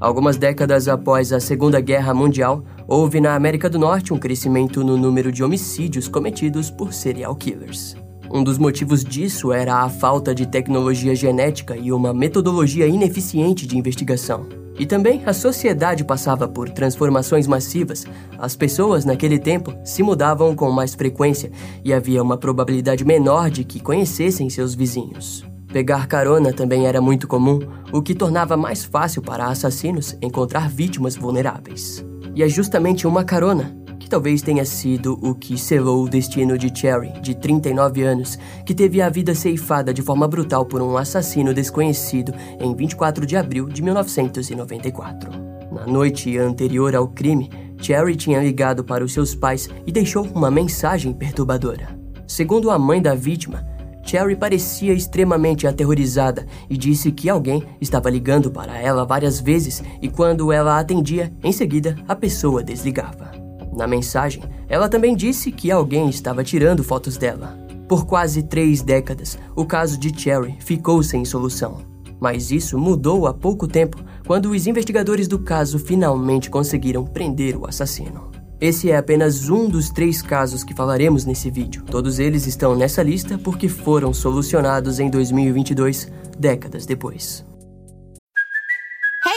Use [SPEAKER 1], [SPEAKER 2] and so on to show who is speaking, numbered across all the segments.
[SPEAKER 1] Algumas décadas após a Segunda Guerra Mundial, houve na América do Norte um crescimento no número de homicídios cometidos por serial killers. Um dos motivos disso era a falta de tecnologia genética e uma metodologia ineficiente de investigação. E também a sociedade passava por transformações massivas. As pessoas naquele tempo se mudavam com mais frequência e havia uma probabilidade menor de que conhecessem seus vizinhos. Pegar carona também era muito comum, o que tornava mais fácil para assassinos encontrar vítimas vulneráveis. E é justamente uma carona que talvez tenha sido o que selou o destino de Cherry, de 39 anos, que teve a vida ceifada de forma brutal por um assassino desconhecido em 24 de abril de 1994. Na noite anterior ao crime, Cherry tinha ligado para os seus pais e deixou uma mensagem perturbadora. Segundo a mãe da vítima, Cherry parecia extremamente aterrorizada e disse que alguém estava ligando para ela várias vezes e quando ela atendia, em seguida a pessoa desligava. Na mensagem, ela também disse que alguém estava tirando fotos dela. Por quase três décadas, o caso de Cherry ficou sem solução. Mas isso mudou há pouco tempo, quando os investigadores do caso finalmente conseguiram prender o assassino. Esse é apenas um dos três casos que falaremos nesse vídeo. Todos eles estão nessa lista porque foram solucionados em 2022, décadas depois.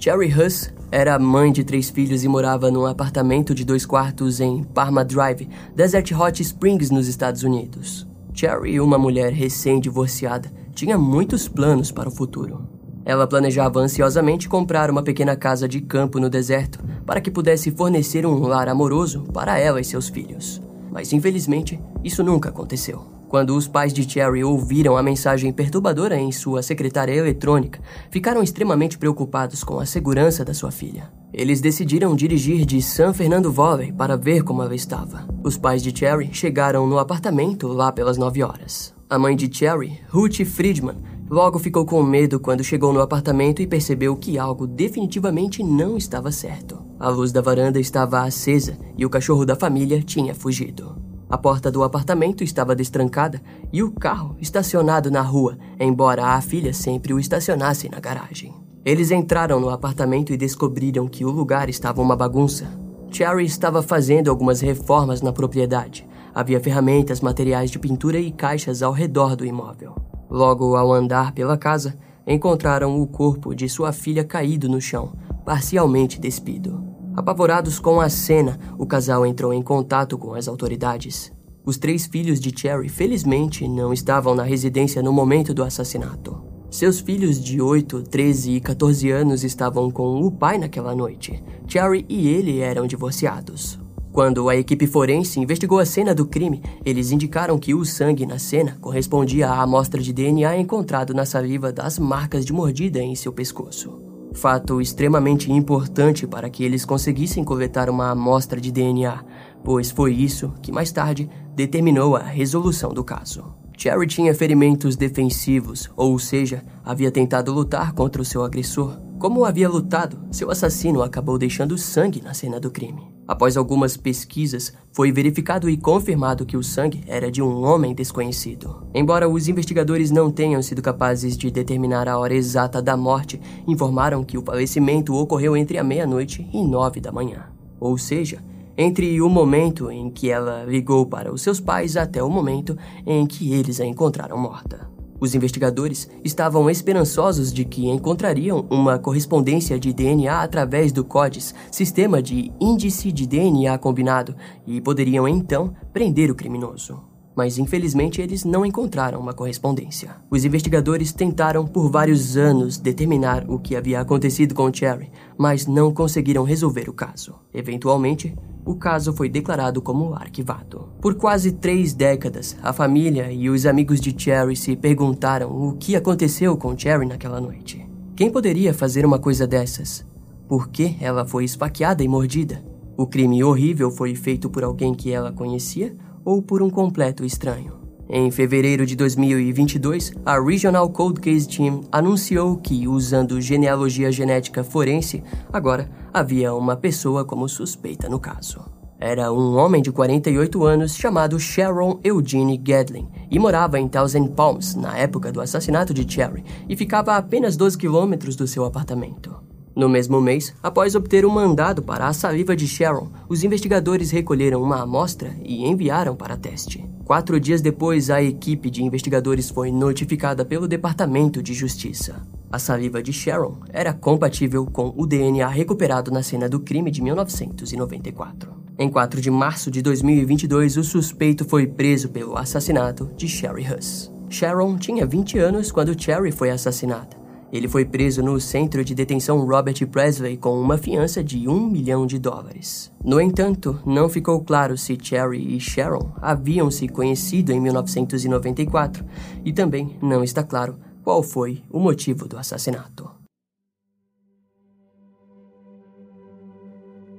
[SPEAKER 1] Cherry Huss era mãe de três filhos e morava num apartamento de dois quartos em Parma Drive, Desert Hot Springs, nos Estados Unidos. Cherry, uma mulher recém-divorciada, tinha muitos planos para o futuro. Ela planejava ansiosamente comprar uma pequena casa de campo no deserto para que pudesse fornecer um lar amoroso para ela e seus filhos. Mas infelizmente, isso nunca aconteceu. Quando os pais de Cherry ouviram a mensagem perturbadora em sua secretária eletrônica, ficaram extremamente preocupados com a segurança da sua filha. Eles decidiram dirigir de San Fernando Valley para ver como ela estava. Os pais de Cherry chegaram no apartamento lá pelas 9 horas. A mãe de Cherry, Ruth Friedman, logo ficou com medo quando chegou no apartamento e percebeu que algo definitivamente não estava certo. A luz da varanda estava acesa e o cachorro da família tinha fugido. A porta do apartamento estava destrancada e o carro estacionado na rua, embora a filha sempre o estacionasse na garagem. Eles entraram no apartamento e descobriram que o lugar estava uma bagunça. Cherry estava fazendo algumas reformas na propriedade. Havia ferramentas, materiais de pintura e caixas ao redor do imóvel. Logo ao andar pela casa, encontraram o corpo de sua filha caído no chão, parcialmente despido. Apavorados com a cena, o casal entrou em contato com as autoridades. Os três filhos de Cherry, felizmente, não estavam na residência no momento do assassinato. Seus filhos de 8, 13 e 14 anos estavam com o pai naquela noite. Cherry e ele eram divorciados. Quando a equipe forense investigou a cena do crime, eles indicaram que o sangue na cena correspondia à amostra de DNA encontrado na saliva das marcas de mordida em seu pescoço fato extremamente importante para que eles conseguissem coletar uma amostra de DNA, pois foi isso que mais tarde determinou a resolução do caso. Cherry tinha ferimentos defensivos, ou seja, havia tentado lutar contra o seu agressor. Como havia lutado, seu assassino acabou deixando sangue na cena do crime. Após algumas pesquisas, foi verificado e confirmado que o sangue era de um homem desconhecido. Embora os investigadores não tenham sido capazes de determinar a hora exata da morte, informaram que o falecimento ocorreu entre a meia-noite e nove da manhã. Ou seja, entre o momento em que ela ligou para os seus pais até o momento em que eles a encontraram morta. Os investigadores estavam esperançosos de que encontrariam uma correspondência de DNA através do CODES, sistema de índice de DNA combinado, e poderiam então prender o criminoso. Mas infelizmente eles não encontraram uma correspondência. Os investigadores tentaram por vários anos determinar o que havia acontecido com Cherry, mas não conseguiram resolver o caso. Eventualmente, o caso foi declarado como arquivado. Por quase três décadas, a família e os amigos de Cherry se perguntaram o que aconteceu com Cherry naquela noite. Quem poderia fazer uma coisa dessas? Por que ela foi esfaqueada e mordida? O crime horrível foi feito por alguém que ela conhecia ou por um completo estranho? Em fevereiro de 2022, a Regional Cold Case Team anunciou que, usando genealogia genética forense, agora havia uma pessoa como suspeita no caso. Era um homem de 48 anos chamado Sharon Eugene Gadlin e morava em Thousand Palms na época do assassinato de Cherry e ficava a apenas 12 quilômetros do seu apartamento. No mesmo mês, após obter um mandado para a saliva de Sharon, os investigadores recolheram uma amostra e enviaram para teste. Quatro dias depois, a equipe de investigadores foi notificada pelo Departamento de Justiça. A saliva de Sharon era compatível com o DNA recuperado na cena do crime de 1994. Em 4 de março de 2022, o suspeito foi preso pelo assassinato de Sherry Huss. Sharon tinha 20 anos quando Cherry foi assassinada. Ele foi preso no centro de detenção Robert Presley com uma fiança de um milhão de dólares. No entanto, não ficou claro se Cherry e Sharon haviam se conhecido em 1994 e também não está claro qual foi o motivo do assassinato.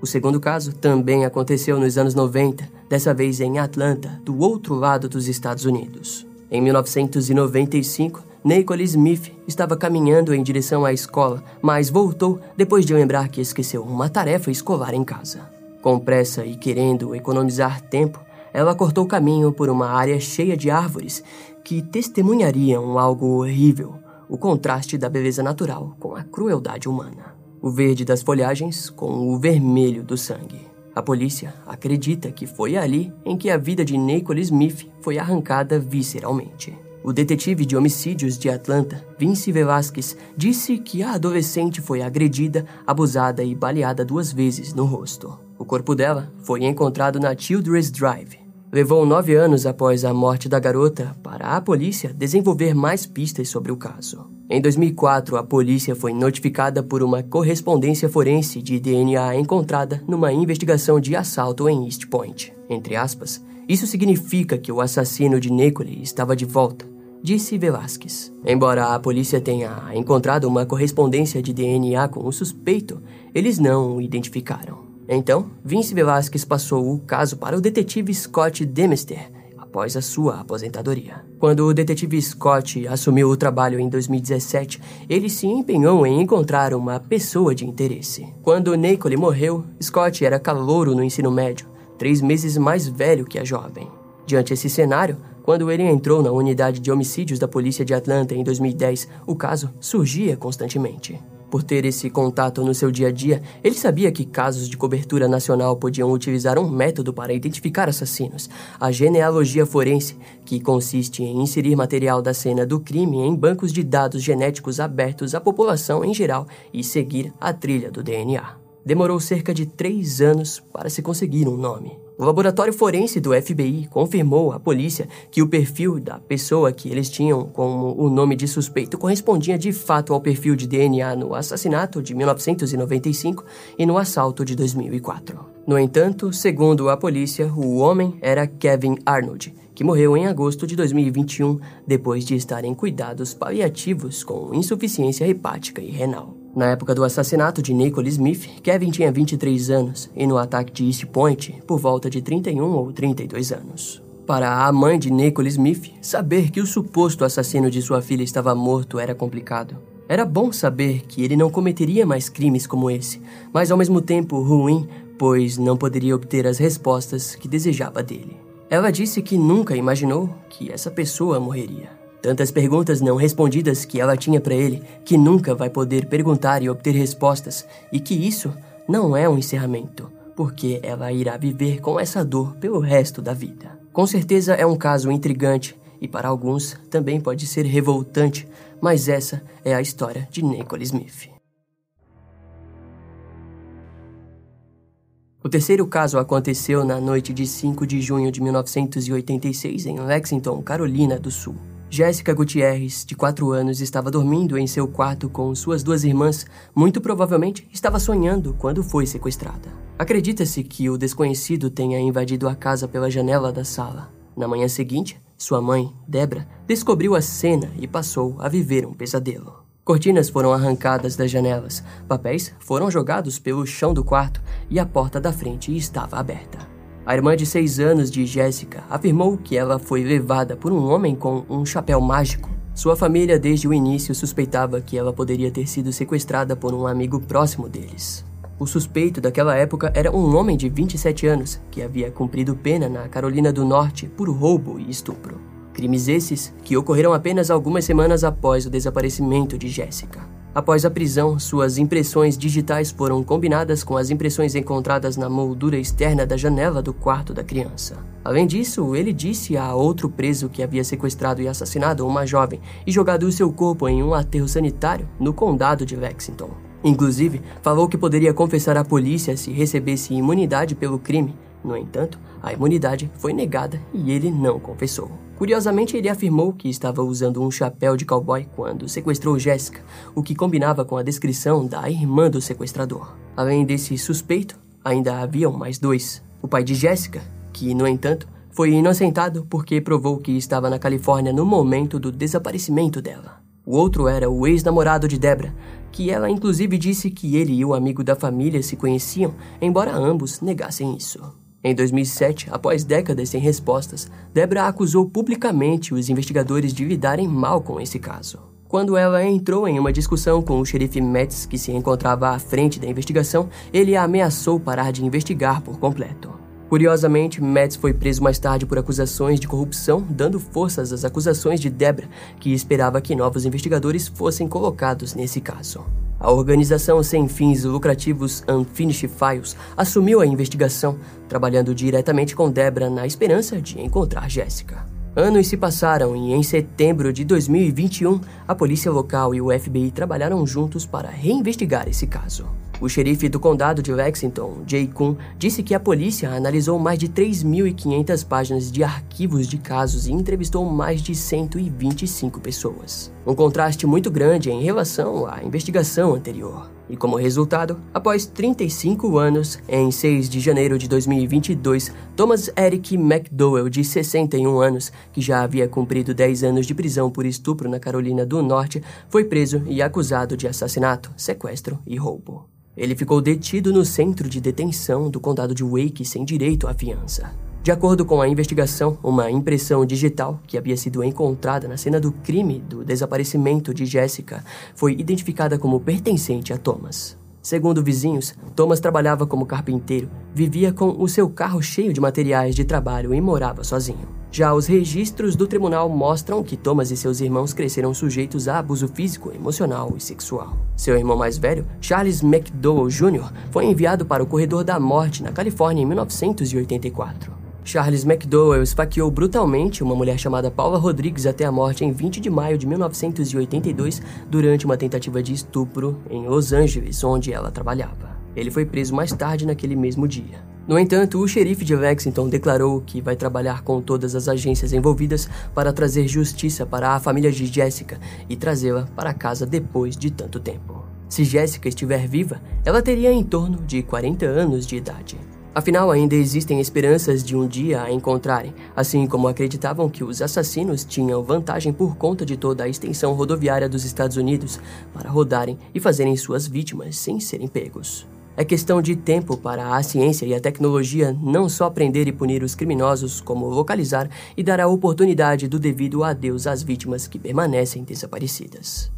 [SPEAKER 1] O segundo caso também aconteceu nos anos 90, dessa vez em Atlanta, do outro lado dos Estados Unidos. Em 1995, Nicole Smith estava caminhando em direção à escola, mas voltou depois de lembrar que esqueceu uma tarefa escolar em casa. Com pressa e querendo economizar tempo, ela cortou caminho por uma área cheia de árvores que testemunhariam algo horrível, o contraste da beleza natural com a crueldade humana. O verde das folhagens com o vermelho do sangue. A polícia acredita que foi ali em que a vida de Nicole Smith foi arrancada visceralmente. O detetive de homicídios de Atlanta, Vince Velasquez, disse que a adolescente foi agredida, abusada e baleada duas vezes no rosto. O corpo dela foi encontrado na Childress Drive. Levou nove anos após a morte da garota para a polícia desenvolver mais pistas sobre o caso. Em 2004, a polícia foi notificada por uma correspondência forense de DNA encontrada numa investigação de assalto em East Point. Entre aspas, isso significa que o assassino de Nicole estava de volta, disse Velasquez. Embora a polícia tenha encontrado uma correspondência de DNA com o suspeito, eles não o identificaram. Então, Vince Velasquez passou o caso para o detetive Scott Demister após a sua aposentadoria. Quando o detetive Scott assumiu o trabalho em 2017, ele se empenhou em encontrar uma pessoa de interesse. Quando Nicole morreu, Scott era calouro no ensino médio, três meses mais velho que a jovem. Diante desse cenário, quando ele entrou na unidade de homicídios da polícia de Atlanta em 2010, o caso surgia constantemente. Por ter esse contato no seu dia a dia, ele sabia que casos de cobertura nacional podiam utilizar um método para identificar assassinos, a genealogia forense, que consiste em inserir material da cena do crime em bancos de dados genéticos abertos à população em geral e seguir a trilha do DNA. Demorou cerca de três anos para se conseguir um nome. O laboratório forense do FBI confirmou à polícia que o perfil da pessoa que eles tinham como o nome de suspeito correspondia de fato ao perfil de DNA no assassinato de 1995 e no assalto de 2004. No entanto, segundo a polícia, o homem era Kevin Arnold, que morreu em agosto de 2021 depois de estar em cuidados paliativos com insuficiência hepática e renal. Na época do assassinato de Nicole Smith, Kevin tinha 23 anos e no ataque de East Point, por volta de 31 ou 32 anos. Para a mãe de Nicole Smith, saber que o suposto assassino de sua filha estava morto era complicado. Era bom saber que ele não cometeria mais crimes como esse, mas ao mesmo tempo ruim, pois não poderia obter as respostas que desejava dele. Ela disse que nunca imaginou que essa pessoa morreria. Tantas perguntas não respondidas que ela tinha para ele, que nunca vai poder perguntar e obter respostas, e que isso não é um encerramento, porque ela irá viver com essa dor pelo resto da vida. Com certeza é um caso intrigante e para alguns também pode ser revoltante, mas essa é a história de Nicole Smith. O terceiro caso aconteceu na noite de 5 de junho de 1986 em Lexington, Carolina do Sul. Jéssica Gutierrez, de 4 anos, estava dormindo em seu quarto com suas duas irmãs. Muito provavelmente estava sonhando quando foi sequestrada. Acredita-se que o desconhecido tenha invadido a casa pela janela da sala. Na manhã seguinte, sua mãe, Debra, descobriu a cena e passou a viver um pesadelo. Cortinas foram arrancadas das janelas, papéis foram jogados pelo chão do quarto e a porta da frente estava aberta. A irmã de seis anos de Jéssica afirmou que ela foi levada por um homem com um chapéu mágico. Sua família, desde o início, suspeitava que ela poderia ter sido sequestrada por um amigo próximo deles. O suspeito daquela época era um homem de 27 anos que havia cumprido pena na Carolina do Norte por roubo e estupro. Crimes esses que ocorreram apenas algumas semanas após o desaparecimento de Jéssica. Após a prisão, suas impressões digitais foram combinadas com as impressões encontradas na moldura externa da janela do quarto da criança. Além disso, ele disse a outro preso que havia sequestrado e assassinado uma jovem e jogado o seu corpo em um aterro sanitário no condado de Lexington. Inclusive, falou que poderia confessar à polícia se recebesse imunidade pelo crime. No entanto, a imunidade foi negada e ele não confessou. Curiosamente, ele afirmou que estava usando um chapéu de cowboy quando sequestrou Jéssica, o que combinava com a descrição da irmã do sequestrador. Além desse suspeito, ainda haviam mais dois. O pai de Jéssica, que, no entanto, foi inocentado porque provou que estava na Califórnia no momento do desaparecimento dela. O outro era o ex-namorado de Debra, que ela inclusive disse que ele e o amigo da família se conheciam, embora ambos negassem isso. Em 2007, após décadas sem respostas, Debra acusou publicamente os investigadores de lidarem mal com esse caso. Quando ela entrou em uma discussão com o xerife Metz, que se encontrava à frente da investigação, ele a ameaçou parar de investigar por completo. Curiosamente, Metz foi preso mais tarde por acusações de corrupção, dando forças às acusações de Debra, que esperava que novos investigadores fossem colocados nesse caso. A organização sem fins lucrativos Unfinished Files assumiu a investigação, trabalhando diretamente com Debra na esperança de encontrar Jéssica. Anos se passaram e, em setembro de 2021, a polícia local e o FBI trabalharam juntos para reinvestigar esse caso. O xerife do condado de Lexington, Jay Kuhn, disse que a polícia analisou mais de 3.500 páginas de arquivos de casos e entrevistou mais de 125 pessoas. Um contraste muito grande em relação à investigação anterior. E como resultado, após 35 anos, em 6 de janeiro de 2022, Thomas Eric McDowell, de 61 anos, que já havia cumprido 10 anos de prisão por estupro na Carolina do Norte, foi preso e acusado de assassinato, sequestro e roubo. Ele ficou detido no centro de detenção do condado de Wake sem direito à fiança. De acordo com a investigação, uma impressão digital que havia sido encontrada na cena do crime do desaparecimento de Jessica foi identificada como pertencente a Thomas. Segundo vizinhos, Thomas trabalhava como carpinteiro, vivia com o seu carro cheio de materiais de trabalho e morava sozinho. Já os registros do tribunal mostram que Thomas e seus irmãos cresceram sujeitos a abuso físico, emocional e sexual. Seu irmão mais velho, Charles McDowell Jr., foi enviado para o corredor da morte na Califórnia em 1984. Charles McDowell esfaqueou brutalmente uma mulher chamada Paula Rodrigues até a morte em 20 de maio de 1982 durante uma tentativa de estupro em Los Angeles, onde ela trabalhava. Ele foi preso mais tarde naquele mesmo dia. No entanto, o xerife de Lexington declarou que vai trabalhar com todas as agências envolvidas para trazer justiça para a família de Jessica e trazê-la para casa depois de tanto tempo. Se Jessica estiver viva, ela teria em torno de 40 anos de idade. Afinal, ainda existem esperanças de um dia a encontrarem, assim como acreditavam que os assassinos tinham vantagem por conta de toda a extensão rodoviária dos Estados Unidos para rodarem e fazerem suas vítimas sem serem pegos. É questão de tempo para a ciência e a tecnologia não só prender e punir os criminosos, como localizar e dar a oportunidade do devido adeus às vítimas que permanecem desaparecidas.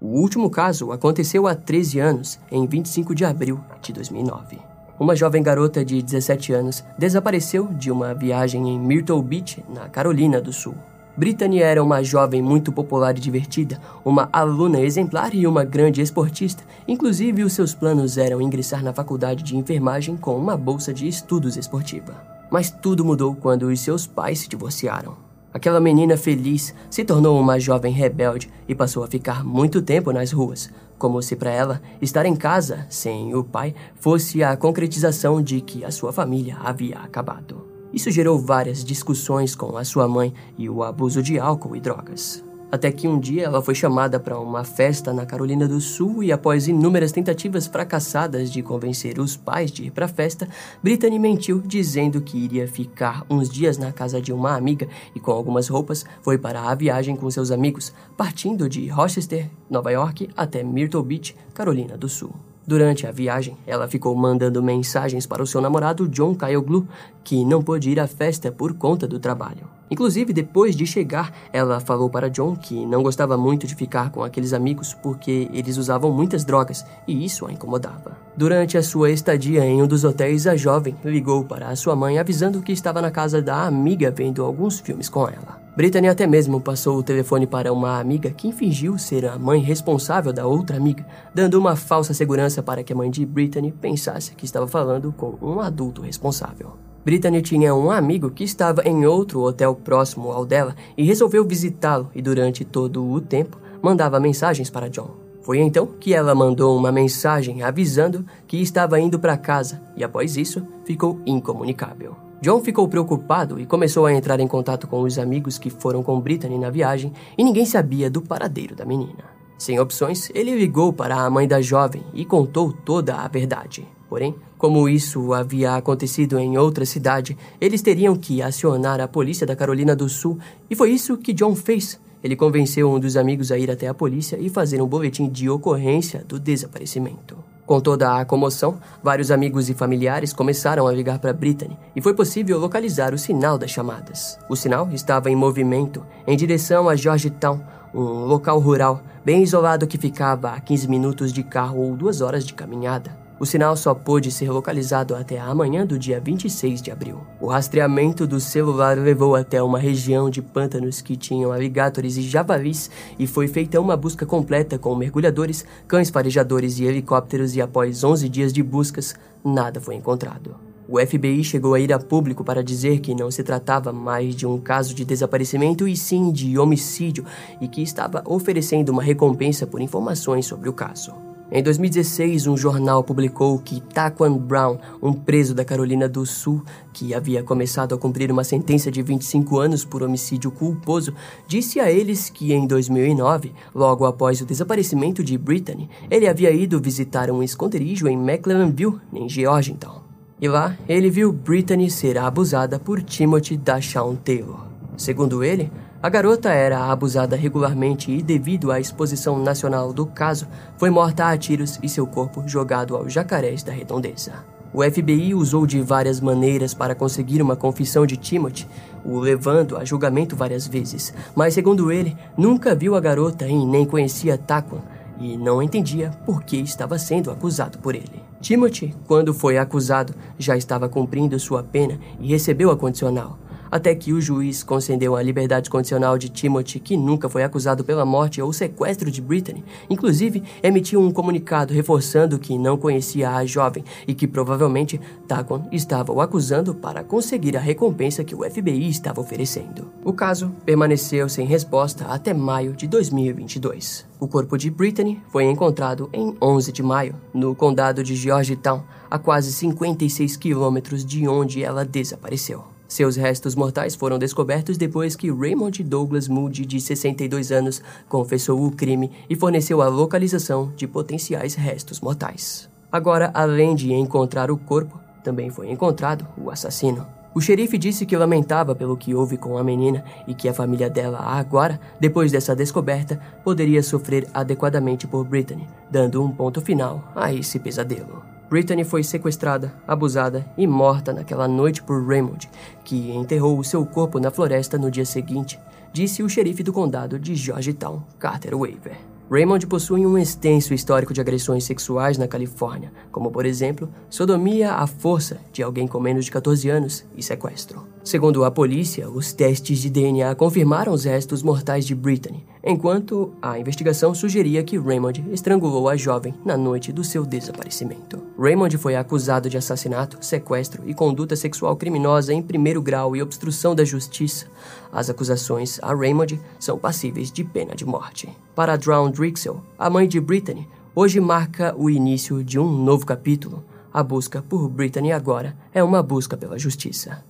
[SPEAKER 1] O último caso aconteceu há 13 anos, em 25 de abril de 2009. Uma jovem garota de 17 anos desapareceu de uma viagem em Myrtle Beach, na Carolina do Sul. Brittany era uma jovem muito popular e divertida, uma aluna exemplar e uma grande esportista. Inclusive, os seus planos eram ingressar na faculdade de enfermagem com uma bolsa de estudos esportiva. Mas tudo mudou quando os seus pais se divorciaram. Aquela menina feliz se tornou uma jovem rebelde e passou a ficar muito tempo nas ruas, como se para ela estar em casa sem o pai fosse a concretização de que a sua família havia acabado. Isso gerou várias discussões com a sua mãe e o abuso de álcool e drogas. Até que um dia ela foi chamada para uma festa na Carolina do Sul e, após inúmeras tentativas fracassadas de convencer os pais de ir para a festa, Brittany mentiu dizendo que iria ficar uns dias na casa de uma amiga e, com algumas roupas, foi para a viagem com seus amigos, partindo de Rochester, Nova York, até Myrtle Beach, Carolina do Sul. Durante a viagem, ela ficou mandando mensagens para o seu namorado John Kyle Glue, que não pôde ir à festa por conta do trabalho. Inclusive, depois de chegar, ela falou para John que não gostava muito de ficar com aqueles amigos porque eles usavam muitas drogas e isso a incomodava. Durante a sua estadia em um dos hotéis, a jovem ligou para a sua mãe avisando que estava na casa da amiga vendo alguns filmes com ela. Brittany até mesmo passou o telefone para uma amiga que fingiu ser a mãe responsável da outra amiga, dando uma falsa segurança para que a mãe de Brittany pensasse que estava falando com um adulto responsável. Brittany tinha um amigo que estava em outro hotel próximo ao dela e resolveu visitá-lo e durante todo o tempo mandava mensagens para John. Foi então que ela mandou uma mensagem avisando que estava indo para casa e após isso ficou incomunicável. John ficou preocupado e começou a entrar em contato com os amigos que foram com Brittany na viagem e ninguém sabia do paradeiro da menina. Sem opções, ele ligou para a mãe da jovem e contou toda a verdade. Porém, como isso havia acontecido em outra cidade, eles teriam que acionar a polícia da Carolina do Sul e foi isso que John fez. Ele convenceu um dos amigos a ir até a polícia e fazer um boletim de ocorrência do desaparecimento. Com toda a comoção, vários amigos e familiares começaram a ligar para Brittany e foi possível localizar o sinal das chamadas. O sinal estava em movimento em direção a Georgetown, um local rural bem isolado que ficava a 15 minutos de carro ou duas horas de caminhada. O sinal só pôde ser localizado até a manhã do dia 26 de abril. O rastreamento do celular levou até uma região de pântanos que tinham alligatores e javalis e foi feita uma busca completa com mergulhadores, cães farejadores e helicópteros e após 11 dias de buscas, nada foi encontrado. O FBI chegou a ir a público para dizer que não se tratava mais de um caso de desaparecimento e sim de homicídio e que estava oferecendo uma recompensa por informações sobre o caso. Em 2016, um jornal publicou que Taquan Brown, um preso da Carolina do Sul, que havia começado a cumprir uma sentença de 25 anos por homicídio culposo, disse a eles que em 2009, logo após o desaparecimento de Brittany, ele havia ido visitar um esconderijo em McLeanville, em Georgetown. E lá, ele viu Brittany ser abusada por Timothy Dashawn Taylor. Segundo ele, a garota era abusada regularmente e, devido à exposição nacional do caso, foi morta a tiros e seu corpo jogado aos jacarés da redondeza. O FBI usou de várias maneiras para conseguir uma confissão de Timothy, o levando a julgamento várias vezes, mas, segundo ele, nunca viu a garota e nem conhecia Taquan e não entendia por que estava sendo acusado por ele. Timothy, quando foi acusado, já estava cumprindo sua pena e recebeu a condicional até que o juiz concedeu a liberdade condicional de Timothy, que nunca foi acusado pela morte ou sequestro de Brittany. Inclusive, emitiu um comunicado reforçando que não conhecia a jovem e que provavelmente Taquan estava o acusando para conseguir a recompensa que o FBI estava oferecendo. O caso permaneceu sem resposta até maio de 2022. O corpo de Brittany foi encontrado em 11 de maio, no condado de Georgetown, a quase 56 quilômetros de onde ela desapareceu. Seus restos mortais foram descobertos depois que Raymond Douglas Moody, de 62 anos, confessou o crime e forneceu a localização de potenciais restos mortais. Agora, além de encontrar o corpo, também foi encontrado o assassino. O xerife disse que lamentava pelo que houve com a menina e que a família dela agora, depois dessa descoberta, poderia sofrer adequadamente por Brittany, dando um ponto final a esse pesadelo. Brittany foi sequestrada, abusada e morta naquela noite por Raymond, que enterrou o seu corpo na floresta no dia seguinte, disse o xerife do condado de Georgetown, Carter Waver. Raymond possui um extenso histórico de agressões sexuais na Califórnia, como por exemplo, sodomia à força de alguém com menos de 14 anos e sequestro. Segundo a polícia, os testes de DNA confirmaram os restos mortais de Brittany, enquanto a investigação sugeria que Raymond estrangulou a jovem na noite do seu desaparecimento. Raymond foi acusado de assassinato, sequestro e conduta sexual criminosa em primeiro grau e obstrução da justiça. As acusações a Raymond são passíveis de pena de morte. Para Drown Drixel, a mãe de Brittany, hoje marca o início de um novo capítulo. A busca por Brittany agora é uma busca pela justiça.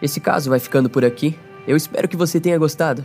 [SPEAKER 1] Esse caso vai ficando por aqui. Eu espero que você tenha gostado.